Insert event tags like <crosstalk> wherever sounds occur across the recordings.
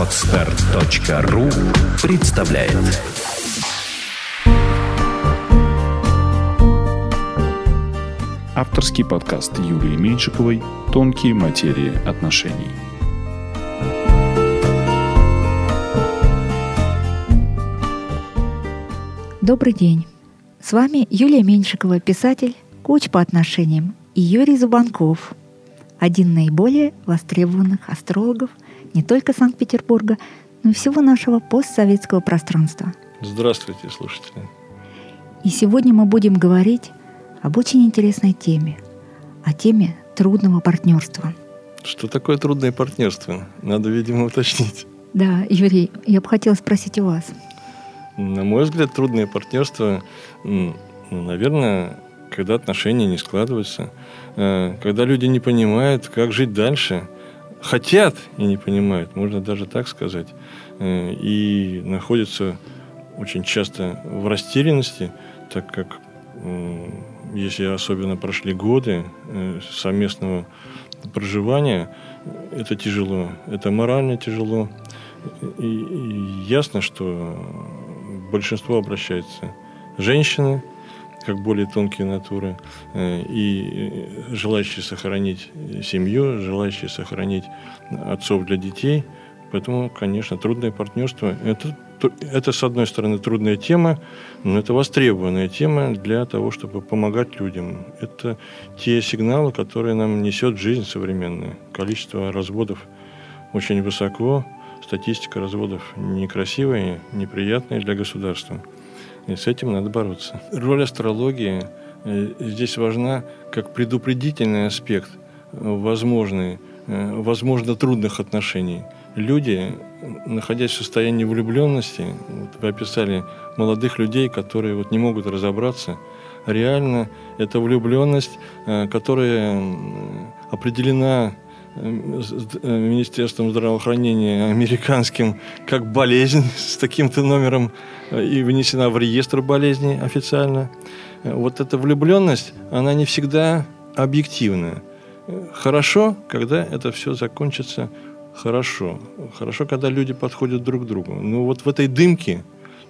Отстар.ру представляет Авторский подкаст Юлии Меньшиковой «Тонкие материи отношений». Добрый день. С вами Юлия Меньшикова, писатель, коуч по отношениям, и Юрий Зубанков, один наиболее востребованных астрологов не только Санкт-Петербурга, но и всего нашего постсоветского пространства. Здравствуйте, слушатели. И сегодня мы будем говорить об очень интересной теме, о теме трудного партнерства. Что такое трудное партнерство? Надо, видимо, уточнить. Да, Юрий, я бы хотела спросить у вас – на мой взгляд, трудное партнерство, ну, наверное, когда отношения не складываются, э, когда люди не понимают, как жить дальше, хотят и не понимают, можно даже так сказать, э, и находятся очень часто в растерянности, так как если особенно прошли годы э, совместного проживания, это тяжело, это морально тяжело. И, и ясно, что большинство обращаются женщины, как более тонкие натуры, э, и желающие сохранить семью, желающие сохранить отцов для детей. Поэтому, конечно, трудное партнерство это, это, с одной стороны, трудная тема, но это востребованная тема для того, чтобы помогать людям. Это те сигналы, которые нам несет жизнь современная. Количество разводов очень высоко, статистика разводов некрасивая, неприятная для государства. И с этим надо бороться. Роль астрологии э, здесь важна как предупредительный аспект возможный, э, возможно, трудных отношений. Люди, находясь в состоянии влюбленности, вот вы описали молодых людей, которые вот не могут разобраться, реально это влюбленность, э, которая определена Э, Министерством здравоохранения американским как болезнь <laughs> с таким-то номером э, и внесена в реестр болезней официально. Э, вот эта влюбленность, она не всегда объективная. Хорошо, когда это все закончится хорошо. Хорошо, когда люди подходят друг к другу. Но вот в этой дымке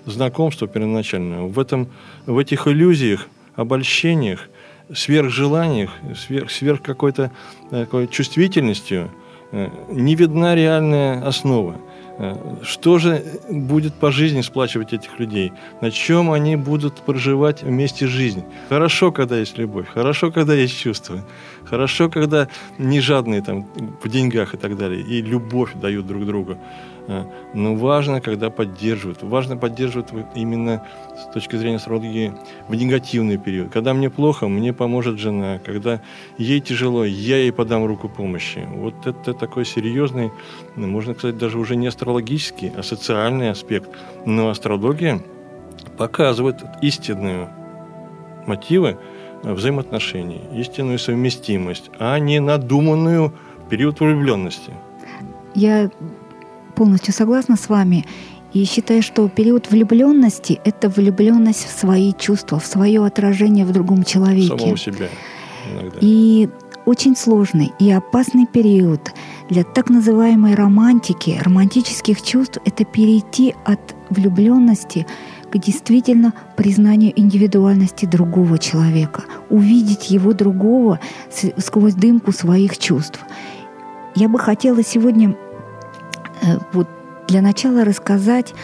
знакомства первоначального, в, этом, в этих иллюзиях, обольщениях – сверхжеланиях, сверх, сверх какой-то такой чувствительностью э, не видна реальная основа. Э, что же будет по жизни сплачивать этих людей? На чем они будут проживать вместе жизнь? Хорошо, когда есть любовь, хорошо, когда есть чувства, хорошо, когда не жадные там, в деньгах и так далее, и любовь дают друг другу. А, но важно, когда поддерживают. Важно поддерживать именно с точки зрения астрологии в негативный период. Когда мне плохо, мне поможет жена. Когда ей тяжело, я ей подам руку помощи. Вот это такой серьезный, ну, можно сказать, даже уже не астрологический, а социальный аспект. Но астрология показывает истинную мотивы взаимоотношений, истинную совместимость, а не надуманную период влюбленности. Я полностью согласна с вами и считаю, что период влюбленности – это влюбленность в свои чувства, в свое отражение в другом человеке. Самого себя иногда. И очень сложный и опасный период для так называемой романтики, романтических чувств – это перейти от влюбленности к действительно признанию индивидуальности другого человека, увидеть его другого сквозь дымку своих чувств. Я бы хотела сегодня вот для начала рассказать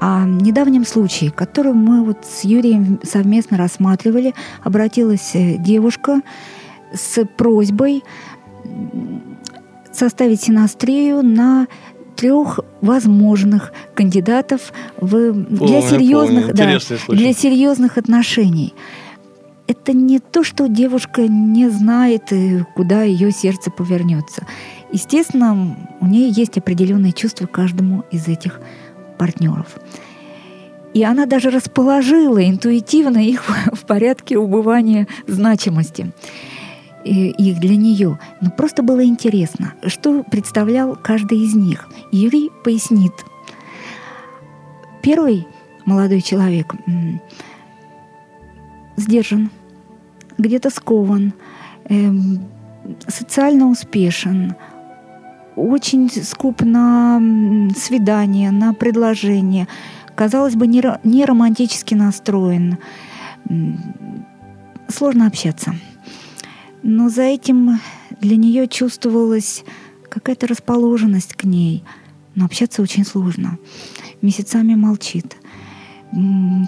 о недавнем случае, который мы вот с Юрием совместно рассматривали. Обратилась э, девушка с просьбой составить синастрию на трех возможных кандидатов в, для, серьезных, да, для серьезных отношений. Это не то, что девушка не знает, э, куда ее сердце повернется. Естественно, у нее есть определенные чувства каждому из этих партнеров. И она даже расположила интуитивно их <laughs> в порядке убывания значимости их для нее. Но просто было интересно, что представлял каждый из них. Юрий пояснит. Первый молодой человек сдержан, где-то скован, эм, социально успешен, очень скуп на свидание, на предложение. Казалось бы, не, романтически настроен. Сложно общаться. Но за этим для нее чувствовалась какая-то расположенность к ней. Но общаться очень сложно. Месяцами молчит.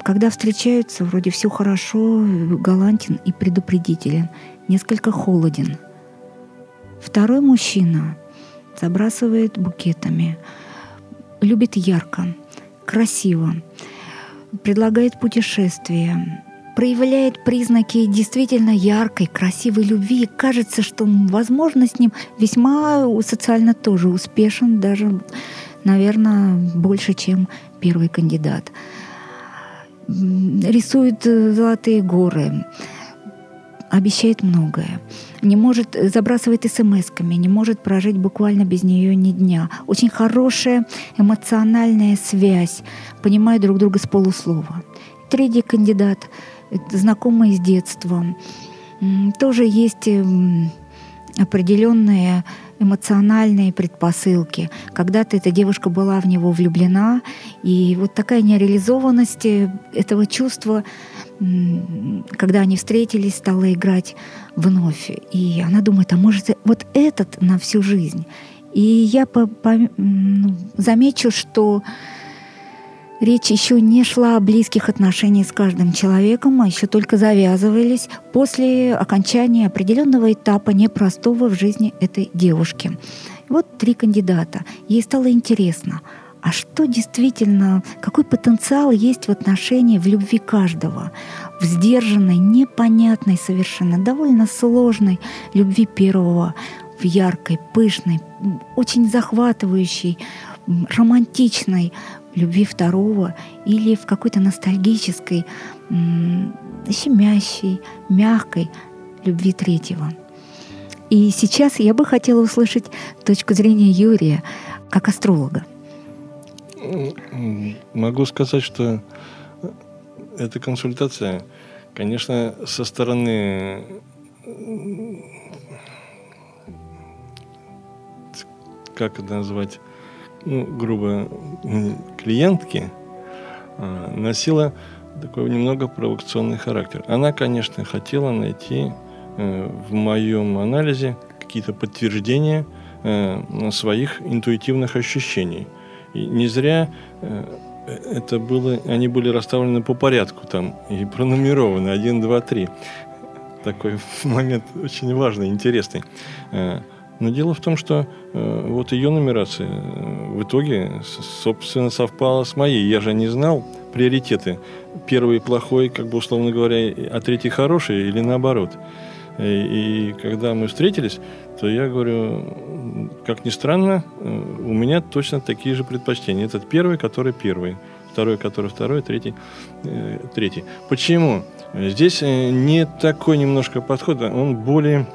Когда встречаются, вроде все хорошо, галантен и предупредителен. Несколько холоден. Второй мужчина забрасывает букетами. Любит ярко, красиво. Предлагает путешествие проявляет признаки действительно яркой, красивой любви. И кажется, что, возможно, с ним весьма социально тоже успешен, даже, наверное, больше, чем первый кандидат. Рисует э, золотые горы, обещает многое. Не может, забрасывает смс-ками, не может прожить буквально без нее ни дня. Очень хорошая эмоциональная связь, понимают друг друга с полуслова. Третий кандидат знакомые с детства. Тоже есть эм, определенные эмоциональные предпосылки. Когда-то эта девушка была в него влюблена, и вот такая нереализованность э, этого чувства, когда они встретились, стала играть вновь. И она думает, а может, вот этот на всю жизнь. И я по, по, ну, замечу, что Речь еще не шла о близких отношениях с каждым человеком, а еще только завязывались после окончания определенного этапа непростого в жизни этой девушки. Вот три кандидата. Ей стало интересно, а что действительно, какой потенциал есть в отношении, в любви каждого, в сдержанной, непонятной совершенно, довольно сложной любви первого, в яркой, пышной, очень захватывающей, романтичной, любви второго или в какой-то ностальгической, щемящей, мягкой любви третьего. И сейчас я бы хотела услышать точку зрения Юрия как астролога. Могу сказать, что эта консультация, конечно, со стороны как это назвать, ну, грубо, клиентки а, носила такой немного провокационный характер. Она, конечно, хотела найти э, в моем анализе какие-то подтверждения э, своих интуитивных ощущений. И не зря э, это было, они были расставлены по порядку там и пронумерованы 1, 2, 3. Такой <laughs> момент очень важный, интересный. Но дело в том, что э, вот ее нумерация э, в итоге, собственно, совпала с моей. Я же не знал приоритеты. Первый плохой, как бы условно говоря, а третий хороший или наоборот. И, э, и когда мы встретились, то я говорю, как ни странно, э, у меня точно такие же предпочтения. Этот первый, который первый, второй, который второй, третий, э, третий. Почему? Здесь не такой немножко подход, он более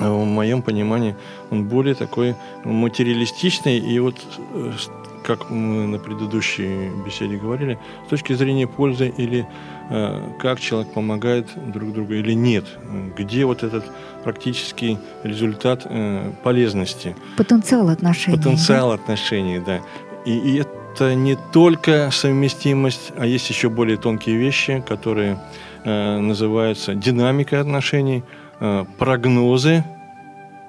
Э, в моем понимании, он более такой материалистичный. И вот, э, как мы на предыдущей беседе говорили, с точки зрения пользы или э, как человек помогает друг другу или нет, где вот этот практический результат полезности. Потенциал отношений. Потенциал да? отношений, да. И, и это не только совместимость, а есть еще более тонкие вещи, которые э, называются динамикой отношений – Э, прогнозы,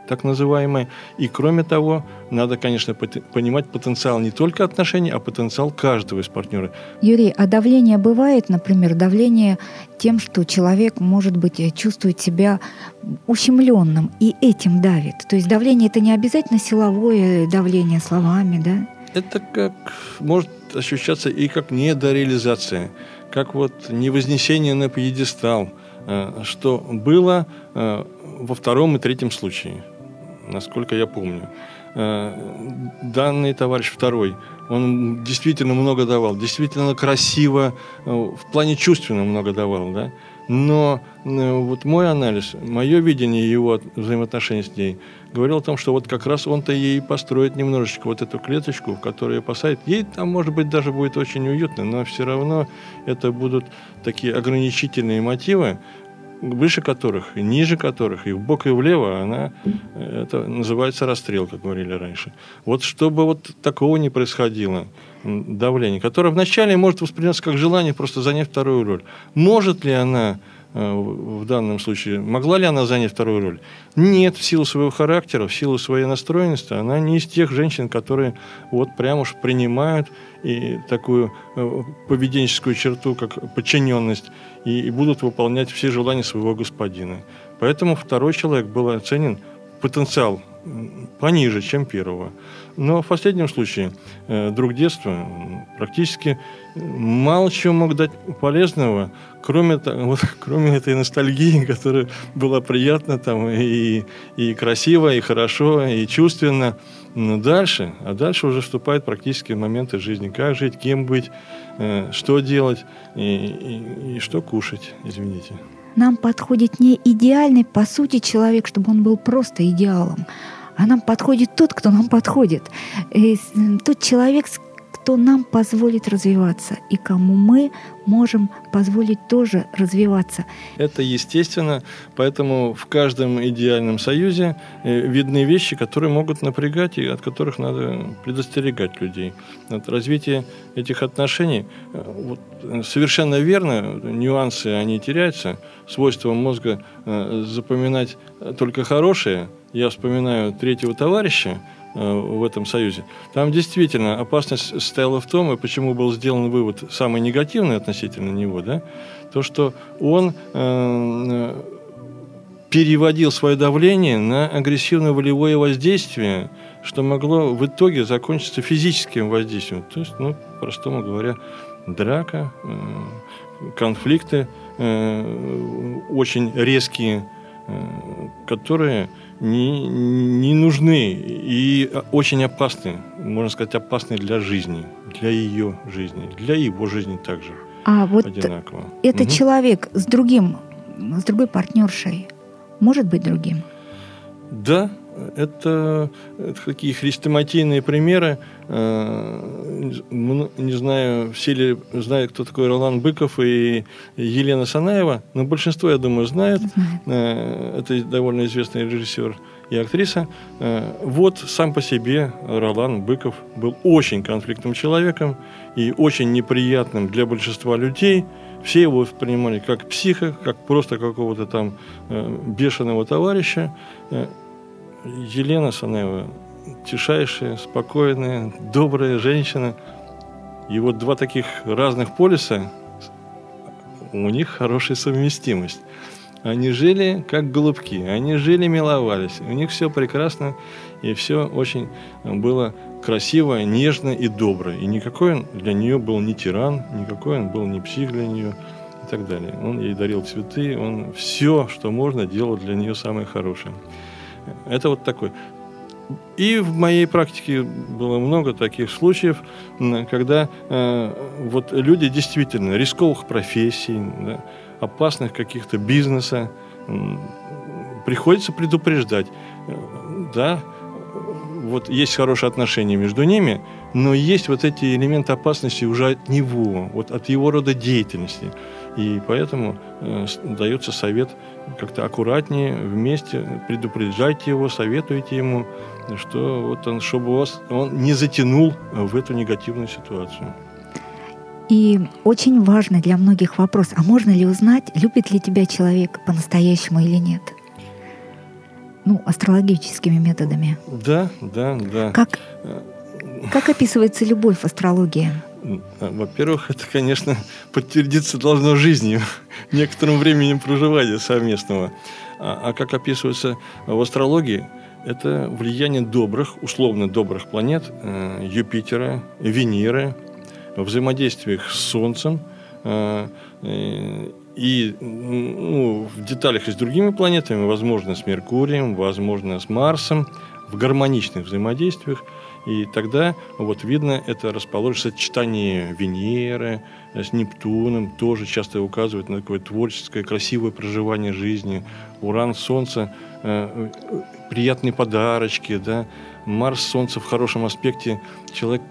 так называемые. И кроме того, надо, конечно, понимать потенциал не только отношений, а потенциал каждого из партнеров. Юрий, а давление бывает, например, давление тем, что человек, может быть, чувствует себя ущемленным и этим давит? То есть давление это не обязательно силовое давление словами, да? Это как может ощущаться и как недореализация, как вот невознесение на пьедестал – Э, что было э, во втором и третьем случае, насколько я помню. Э, данный товарищ второй, он действительно много давал, действительно красиво, в плане чувственно много давал, да. Но вот мой анализ, мое видение его взаимоотношений с ней говорил о том, что вот как раз он-то ей построит немножечко вот эту клеточку, в которую посадит. Ей там, может быть, даже будет очень уютно, но все равно это будут такие ограничительные мотивы, выше которых, и ниже которых, и в бок, и влево, она, это называется расстрел, как говорили раньше. Вот чтобы вот такого не происходило, давление, которое вначале может восприниматься как желание просто занять вторую роль. Может ли она Э, в данном случае, могла ли она занять вторую роль? Нет, в силу своего характера, в силу своей настроенности, она не из тех женщин, которые вот прям уж принимают и такую э, поведенческую черту, как подчиненность, и, и будут выполнять все желания своего господина. Поэтому второй человек был оценен потенциал пониже, чем первого. Но в последнем случае э, друг детства практически мало чего мог дать полезного, кроме, <laughs> вот, кроме этой ностальгии, которая была приятна там и, и красиво, и хорошо, и чувственно. Но дальше, а дальше уже вступают практически моменты жизни. Как жить, кем быть, э, что делать и, и, и что кушать, извините. Нам подходит не идеальный, по сути, человек, чтобы он был просто идеалом, а нам подходит тот, кто нам подходит. И тот человек, кто нам позволит развиваться и кому мы можем позволить тоже развиваться. Это естественно, поэтому в каждом идеальном союзе э, видны вещи, которые могут напрягать и от которых надо предостерегать людей. От развития этих отношений э, вот, э, совершенно верно, нюансы, они теряются, свойство мозга запоминать только хорошее. Я вспоминаю третьего товарища, Э, в этом союзе. Там действительно опасность состояла в том, и почему был сделан вывод самый негативный относительно него, да, то, что он э, переводил свое давление на агрессивно-волевое воздействие, что могло в итоге закончиться физическим воздействием. То есть, ну, простому говоря, драка, э, конфликты э, очень резкие, э, которые не, не нужны и очень опасны, можно сказать, опасны для жизни, для ее жизни, для его жизни также. А вот одинаково. это угу. человек с другим, с другой партнершей может быть другим? Да, это, это такие хрестоматийные примеры. Э, не знаю, все ли знают, кто такой Ролан Быков и Елена Санаева, но большинство, я думаю, знает. Э, это довольно известный режиссер и актриса. Э, вот сам по себе Ролан Быков был очень конфликтным человеком и очень неприятным для большинства людей. Все его воспринимали как психа, как просто какого-то там бешеного товарища. Елена Санева тишайшая, спокойная, добрая женщина. И вот два таких разных полюса, у них хорошая совместимость. Они жили как голубки, они жили, миловались. У них все прекрасно, и все очень было красиво, нежно и добро. И никакой он для нее был не тиран, никакой он был не псих для нее и так далее. Он ей дарил цветы, он все, что можно, делал для нее самое хорошее. Это вот такой. И в моей практике было много таких случаев, когда э, вот люди действительно рисковых профессий, да, опасных каких-то бизнеса, э, приходится предупреждать. Да, вот есть хорошие отношения между ними, но есть вот эти элементы опасности уже от него, вот от его рода деятельности. И поэтому э, дается совет как-то аккуратнее, вместе, предупреждайте его, советуйте ему, что вот он, чтобы вас, он не затянул в эту негативную ситуацию. И очень важный для многих вопрос, а можно ли узнать, любит ли тебя человек по-настоящему или нет? Ну, астрологическими методами. Да, да, да. Как, как описывается любовь в астрологии? Во-первых, это, конечно, <laughs> подтвердиться должно жизнью, <laughs> некоторым временем проживания совместного. А, а как описывается в астрологии, это влияние добрых, условно добрых планет э, Юпитера, Венеры, взаимодействиях с Солнцем э, э, и ну, в деталях и с другими планетами, возможно, с Меркурием, возможно, с Марсом, в гармоничных взаимодействиях – и тогда вот видно это расположено сочетание Венеры с Нептуном, тоже часто указывает на такое творческое, красивое проживание жизни. Уран, Солнце, э, приятные подарочки, да. Марс, Солнце в хорошем аспекте. Человек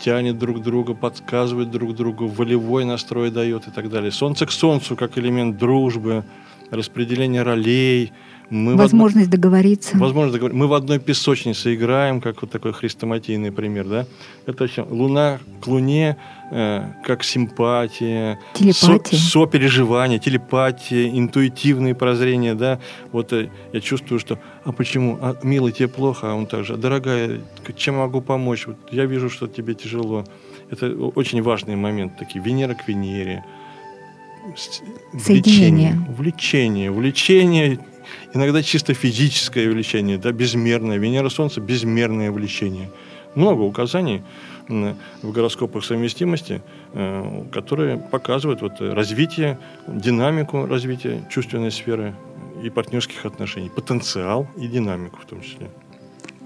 тянет друг друга, подсказывает друг другу, волевой настрой дает и так далее. Солнце к Солнцу как элемент дружбы, распределение ролей, мы возможность одно... договориться. Возможность договориться. Мы в одной песочнице играем, как вот такой хрестоматийный пример, да? Это все. Луна к Луне, э, как симпатия, телепатия. Со, сопереживание, телепатия, интуитивные прозрения, да? Вот э, я чувствую, что, а почему? А, милый, тебе плохо, а он также, дорогая, чем могу помочь? Вот я вижу, что тебе тяжело. Это очень важный момент, такие Венера к Венере. Соединение. Влечение. Влечение иногда чисто физическое влечение, да, безмерное. Венера Солнце – безмерное влечение. Много указаний в гороскопах совместимости, э, которые показывают вот развитие, динамику развития чувственной сферы и партнерских отношений, потенциал и динамику в том числе.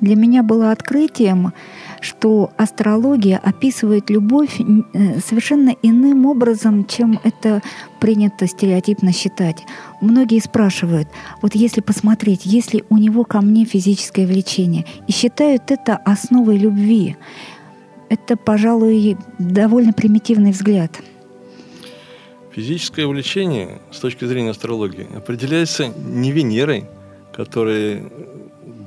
Для меня было открытием, что астрология описывает любовь э, совершенно иным образом, чем это принято стереотипно считать. Многие спрашивают, вот если посмотреть, если у него ко мне физическое влечение, и считают это основой любви, это, пожалуй, довольно примитивный взгляд. Физическое влечение с точки зрения астрологии определяется не Венерой, которая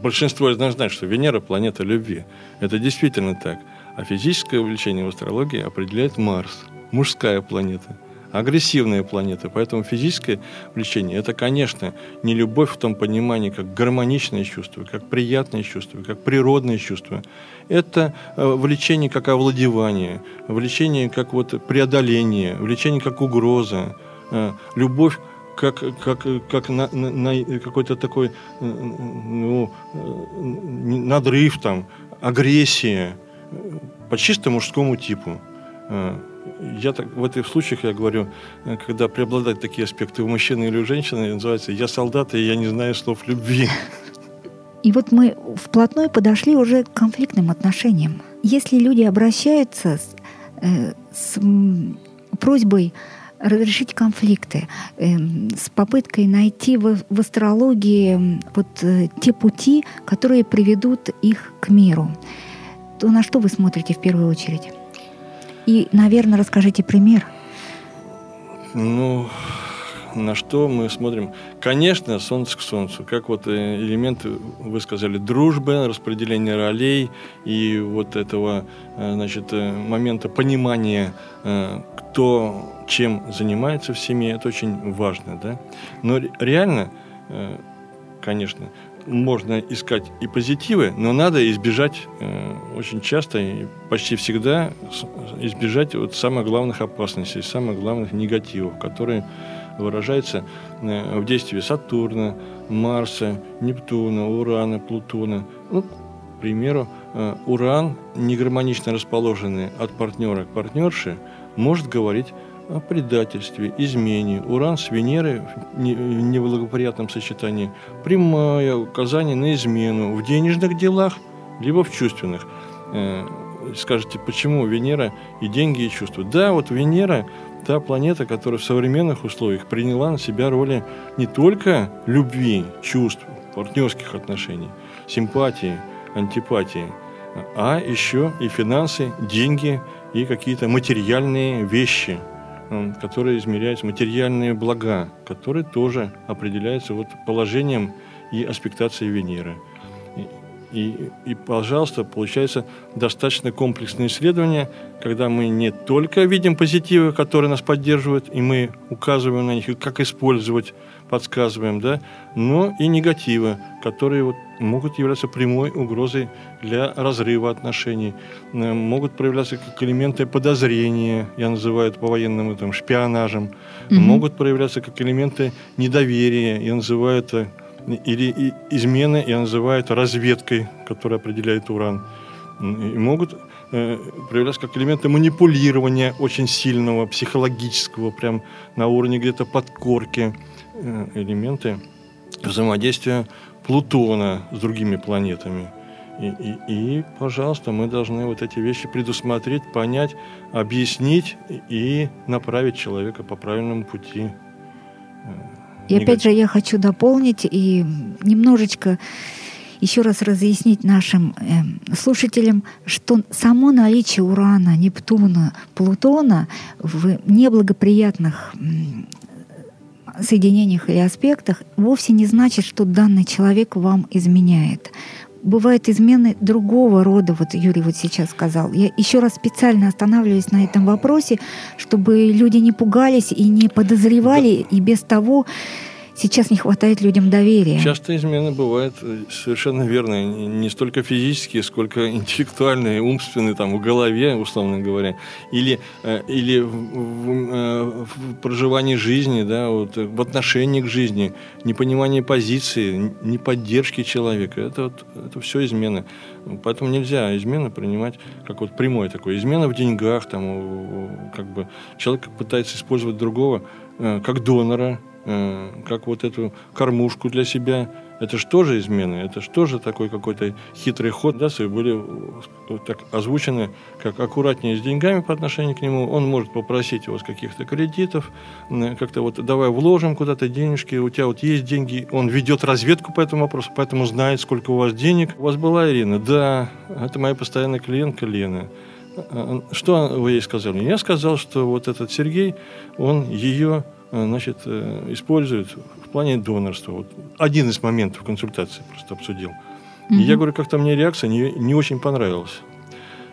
большинство из нас знает, что Венера – планета любви. Это действительно так. А физическое увлечение в астрологии определяет Марс, мужская планета, агрессивная планета. Поэтому физическое влечение – это, конечно, не любовь в том понимании, как гармоничное чувство, как приятное чувство, как природное чувство. Это э, влечение как овладевание, влечение как вот преодоление, влечение как угроза, э, любовь как, как, как на, на, какой-то такой ну, надрыв, там, агрессия по чисто мужскому типу. Я так, в этих случаях я говорю, когда преобладают такие аспекты у мужчины или у женщины, называется «я солдат, и я не знаю слов любви». И вот мы вплотную подошли уже к конфликтным отношениям. Если люди обращаются с, э, с просьбой разрешить конфликты, эм, с попыткой найти в, астрологии вот э, те пути, которые приведут их к миру, то на что вы смотрите в первую очередь? И, наверное, расскажите пример. Ну, на что мы смотрим? Конечно, солнце к солнцу. Как вот э, элементы, вы сказали, дружбы, распределение ролей и вот этого, э, значит, момента понимания, кто чем занимается в семье, это очень важно, да. Но реально, э, конечно, можно искать и позитивы, но надо избежать э, очень часто и почти всегда избежать вот самых главных опасностей, самых главных негативов, которые выражаются э, в действии Сатурна, Марса, Нептуна, Урана, Плутона. Ну, к примеру, Уран, негармонично расположенный от партнера к партнерше, может говорить о предательстве, измене, уран с Венерой в неблагоприятном сочетании, прямое указание на измену в денежных делах, либо в чувственных. Э, скажете, почему Венера и деньги, и чувства? Да, вот Венера – та планета, которая в современных условиях приняла на себя роли не только любви, чувств, партнерских отношений, симпатии, антипатии, а еще и финансы, деньги и какие-то материальные вещи – которые измеряются, материальные блага, которые тоже определяются вот положением и аспектацией Венеры. И, и, пожалуйста, получается достаточно комплексное исследование, когда мы не только видим позитивы, которые нас поддерживают, и мы указываем на них, и как использовать, подсказываем, да, но и негативы, которые вот могут являться прямой угрозой для разрыва отношений, могут проявляться как элементы подозрения, я называю это по-военному там, шпионажем, угу. могут проявляться как элементы недоверия, я называю это или измены, я называю это разведкой, которая определяет уран. И могут э, проявляться как элементы манипулирования очень сильного, психологического, прям на уровне где-то подкорки, э, элементы взаимодействия Плутона с другими планетами. И, и, и, пожалуйста, мы должны вот эти вещи предусмотреть, понять, объяснить и направить человека по правильному пути. И опять же, я хочу дополнить и немножечко еще раз разъяснить нашим э, слушателям, что само наличие Урана, Нептуна, Плутона в неблагоприятных соединениях или аспектах, вовсе не значит, что данный человек вам изменяет бывают измены другого рода, вот Юрий вот сейчас сказал. Я еще раз специально останавливаюсь на этом вопросе, чтобы люди не пугались и не подозревали, да. и без того сейчас не хватает людям доверия. Часто измены бывают э, совершенно верно, не столько физические, сколько интеллектуальные, умственные, там, в голове, условно говоря, или, э, или в, в, э, в проживании жизни, да, вот, в отношении к жизни, непонимание позиции, неподдержки человека. Это, вот, это все измены. Поэтому нельзя измены принимать как вот прямой такой. Измена в деньгах, там, как бы человек пытается использовать другого как донора, Э, как вот эту кормушку для себя. Это же тоже измены, это же тоже такой какой-то хитрый ход, да, были э, так озвучены, как аккуратнее с деньгами по отношению к нему. Он может попросить его с каких-то кредитов, как-то вот давай вложим куда-то денежки, у тебя вот есть деньги. Он ведет разведку по этому вопросу, поэтому знает, сколько у вас денег. У вас была Ирина? Да, это моя постоянная клиентка Лена. А, что вы ей сказали? Я сказал, что вот этот Сергей, он ее значит, э, используют в плане донорства. Вот один из моментов консультации просто обсудил. Mm-hmm. И я говорю, как-то мне реакция не, не очень понравилась.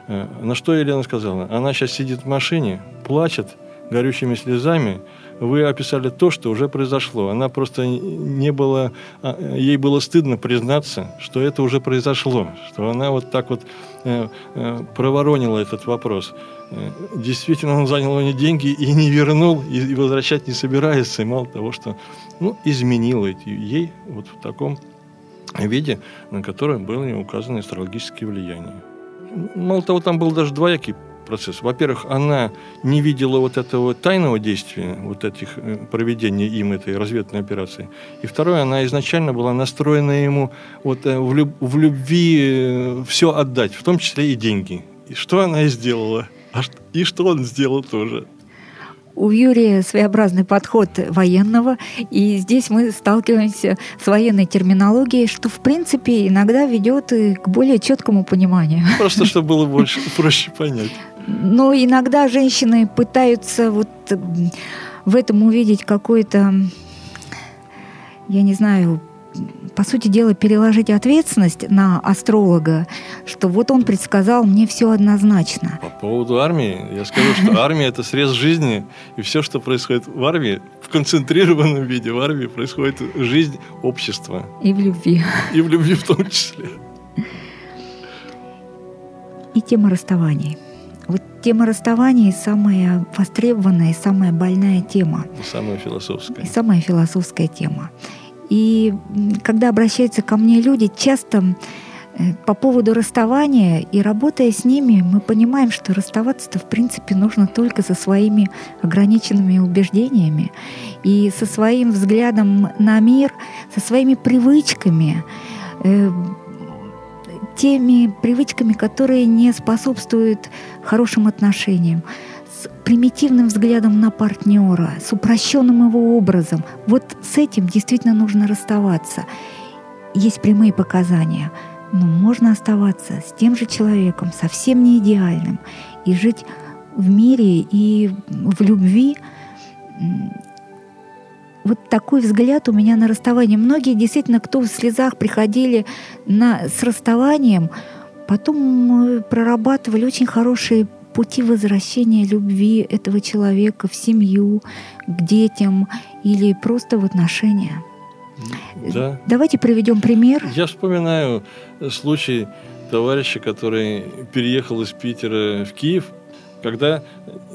Э, на что Елена сказала? Она сейчас сидит в машине, плачет горючими слезами. Вы описали то, что уже произошло. Она просто не было... А, ей было стыдно признаться, что это уже произошло. Что она вот так вот проворонила этот вопрос. Э, действительно он занял у нее деньги и не вернул, и возвращать не собирается. И мало того, что ну, изменил ей вот в таком виде, на котором были указаны астрологические влияния. Мало того, там был даже двоякий процесс. Во-первых, она не видела вот этого тайного действия, вот этих э, проведения им этой разведной операции. И второе, она изначально была настроена ему вот э, в, люб в любви все отдать, в том числе и деньги. И что она и сделала. А и что он сделал тоже? У Юрия своеобразный подход военного, и здесь мы сталкиваемся с военной терминологией, что, в принципе, иногда ведет и к более четкому пониманию. Просто, чтобы было больше, <laughs> проще понять. Но иногда женщины пытаются вот в этом увидеть какой-то, я не знаю, по сути дела, переложить ответственность на астролога, что вот он предсказал мне все однозначно. По поводу армии, я скажу, что <laughs> армия – это срез жизни, и все, что происходит в армии, в концентрированном виде в армии происходит жизнь общества. И в любви. И в любви в том числе. И тема расставаний. Вот тема расставаний самая востребованная и самая больная тема. И самая философская. И самая философская тема. И когда обращаются ко мне люди, часто э, по поводу расставания и работая с ними, мы понимаем, что расставаться-то в принципе нужно только со своими ограниченными убеждениями и со своим взглядом на мир, со своими привычками, э, теми привычками, которые не способствуют хорошим отношениям примитивным взглядом на партнера, с упрощенным его образом. Вот с этим действительно нужно расставаться. Есть прямые показания. Но можно оставаться с тем же человеком, совсем не идеальным, и жить в мире и в любви. Вот такой взгляд у меня на расставание. Многие действительно, кто в слезах приходили на, с расставанием, потом прорабатывали очень хорошие пути возвращения любви этого человека в семью, к детям или просто в отношения. Да. Давайте приведем пример. Я вспоминаю случай товарища, который переехал из Питера в Киев, когда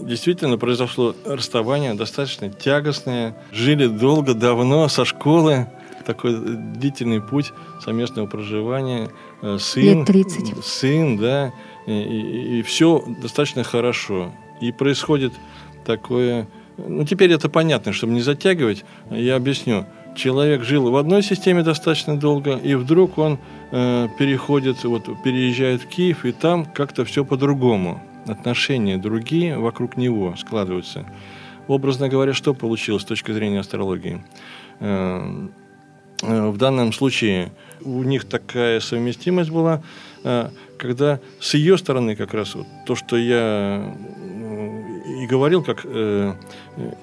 действительно произошло расставание достаточно тягостное. Жили долго, давно, со школы. Такой длительный путь совместного проживания. Э, сын, Лет 30. Сын, да и, и, все достаточно хорошо. И происходит такое... Ну, теперь это понятно, чтобы не затягивать, я объясню. Человек жил в одной системе достаточно долго, и вдруг он э, переходит, вот, переезжает в Киев, и там как-то все по-другому. Отношения другие вокруг него складываются. Образно говоря, что получилось с точки зрения астрологии? Э, э, в данном случае у них такая совместимость была, э, когда с ее стороны как раз вот то, что я и говорил, как э,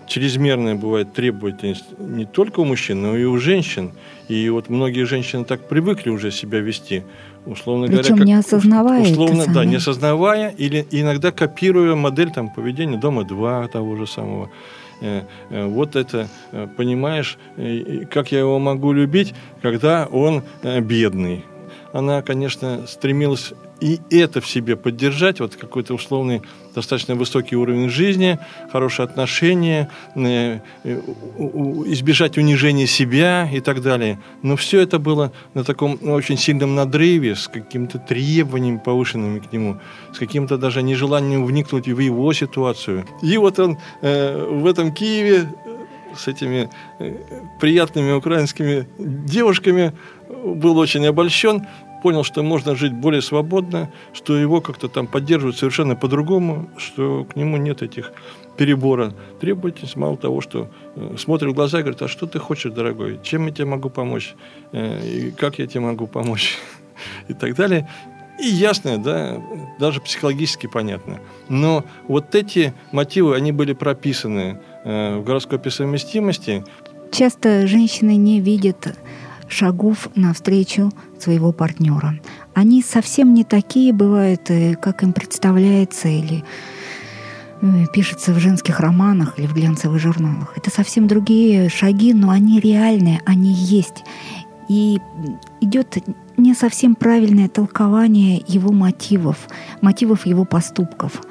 чрезмерная бывает требовательность не только у мужчин, но и у женщин. И вот многие женщины так привыкли уже себя вести, условно Причем говоря, как, не осознавая условно, да, не осознавая или иногда копируя модель там поведения дома 2 того же самого. Э, э, вот это, э, понимаешь, как я его могу любить, когда он бедный. Она, конечно, стремилась и это в себе поддержать, вот какой-то условный достаточно высокий уровень жизни, хорошие отношения, э, э, избежать унижения себя и так далее. Но все это было на таком ну, очень сильном надрыве, с какими-то требованиями повышенными к нему, с каким-то даже нежеланием вникнуть в его ситуацию. И вот он э, в этом Киеве с этими приятными украинскими девушками был очень обольщен, понял, что можно жить более свободно, что его как-то там поддерживают совершенно по-другому, что к нему нет этих перебора требовательность, мало того, что э, смотрит в глаза и говорит, а что ты хочешь, дорогой, чем я тебе могу помочь, э, и как я тебе могу помочь, <laughs> и так далее. И ясно, да, даже психологически понятно. Но вот эти мотивы, они были прописаны э, в гороскопе совместимости. Часто женщины не видят шагов навстречу своего партнера. Они совсем не такие бывают, э, как им представляется или э, пишется в женских романах или в глянцевых журналах. Это совсем другие шаги, но они реальные, они есть. И идет не совсем правильное толкование его мотивов, мотивов его поступков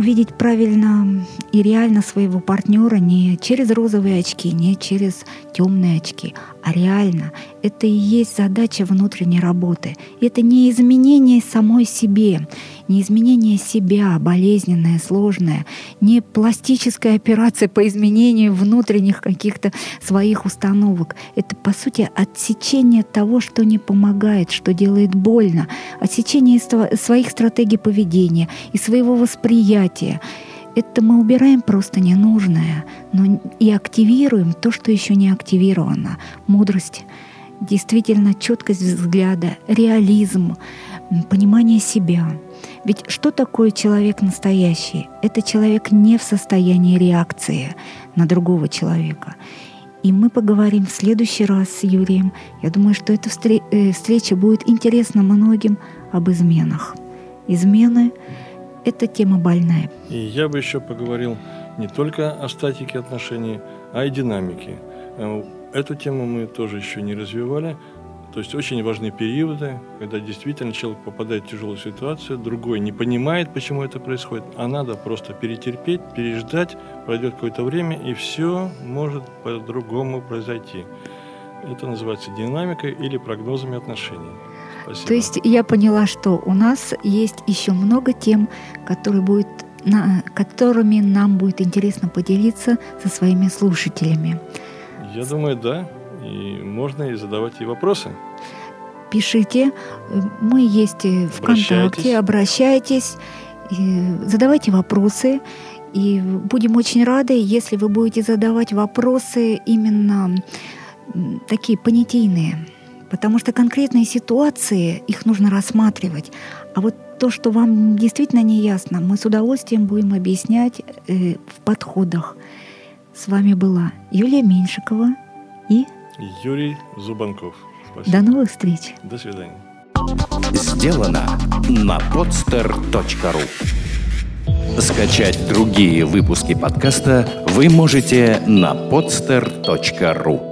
увидеть правильно и реально своего партнера не через розовые очки, не через темные очки, а реально. Это и есть задача внутренней работы. Это не изменение самой себе, не изменение себя, болезненное, сложное, не пластическая операция по изменению внутренних каких-то своих установок. Это, по сути, отсечение того, что не помогает, что делает больно, отсечение своих стратегий поведения и своего восприятия. Это мы убираем просто ненужное, но и активируем то, что еще не активировано. Мудрость, действительно четкость взгляда, реализм, понимание себя. Ведь что такое человек настоящий? Это человек не в состоянии реакции на другого человека. И мы поговорим в следующий раз с Юрием. Я думаю, что эта э, встреча будет интересна многим об изменах. Измены эта тема больная. И я бы еще поговорил не только о статике отношений, а и динамике. Э, эту тему мы тоже еще не развивали. То есть очень важны периоды, когда действительно человек попадает в тяжелую ситуацию, другой не понимает, почему это происходит, а надо просто перетерпеть, переждать, пройдет какое-то время, и все может по-другому произойти. Это называется динамикой или прогнозами отношений. Спасибо. То есть я поняла, что у нас есть еще много тем, которые будет, на, которыми нам будет интересно поделиться со своими слушателями. Я думаю, да. И можно и задавать и вопросы. Пишите. Мы есть ВКонтакте. Обращайтесь. задавайте вопросы. И будем очень рады, если вы будете задавать вопросы именно такие понятийные потому что конкретные ситуации, их нужно рассматривать. А вот то, что вам действительно не ясно, мы с удовольствием будем объяснять э, в подходах. С вами была Юлия Меньшикова и Юрий Зубанков. Спасибо. До новых встреч. До свидания. Сделано на podster.ru Скачать другие выпуски подкаста вы можете на podster.ru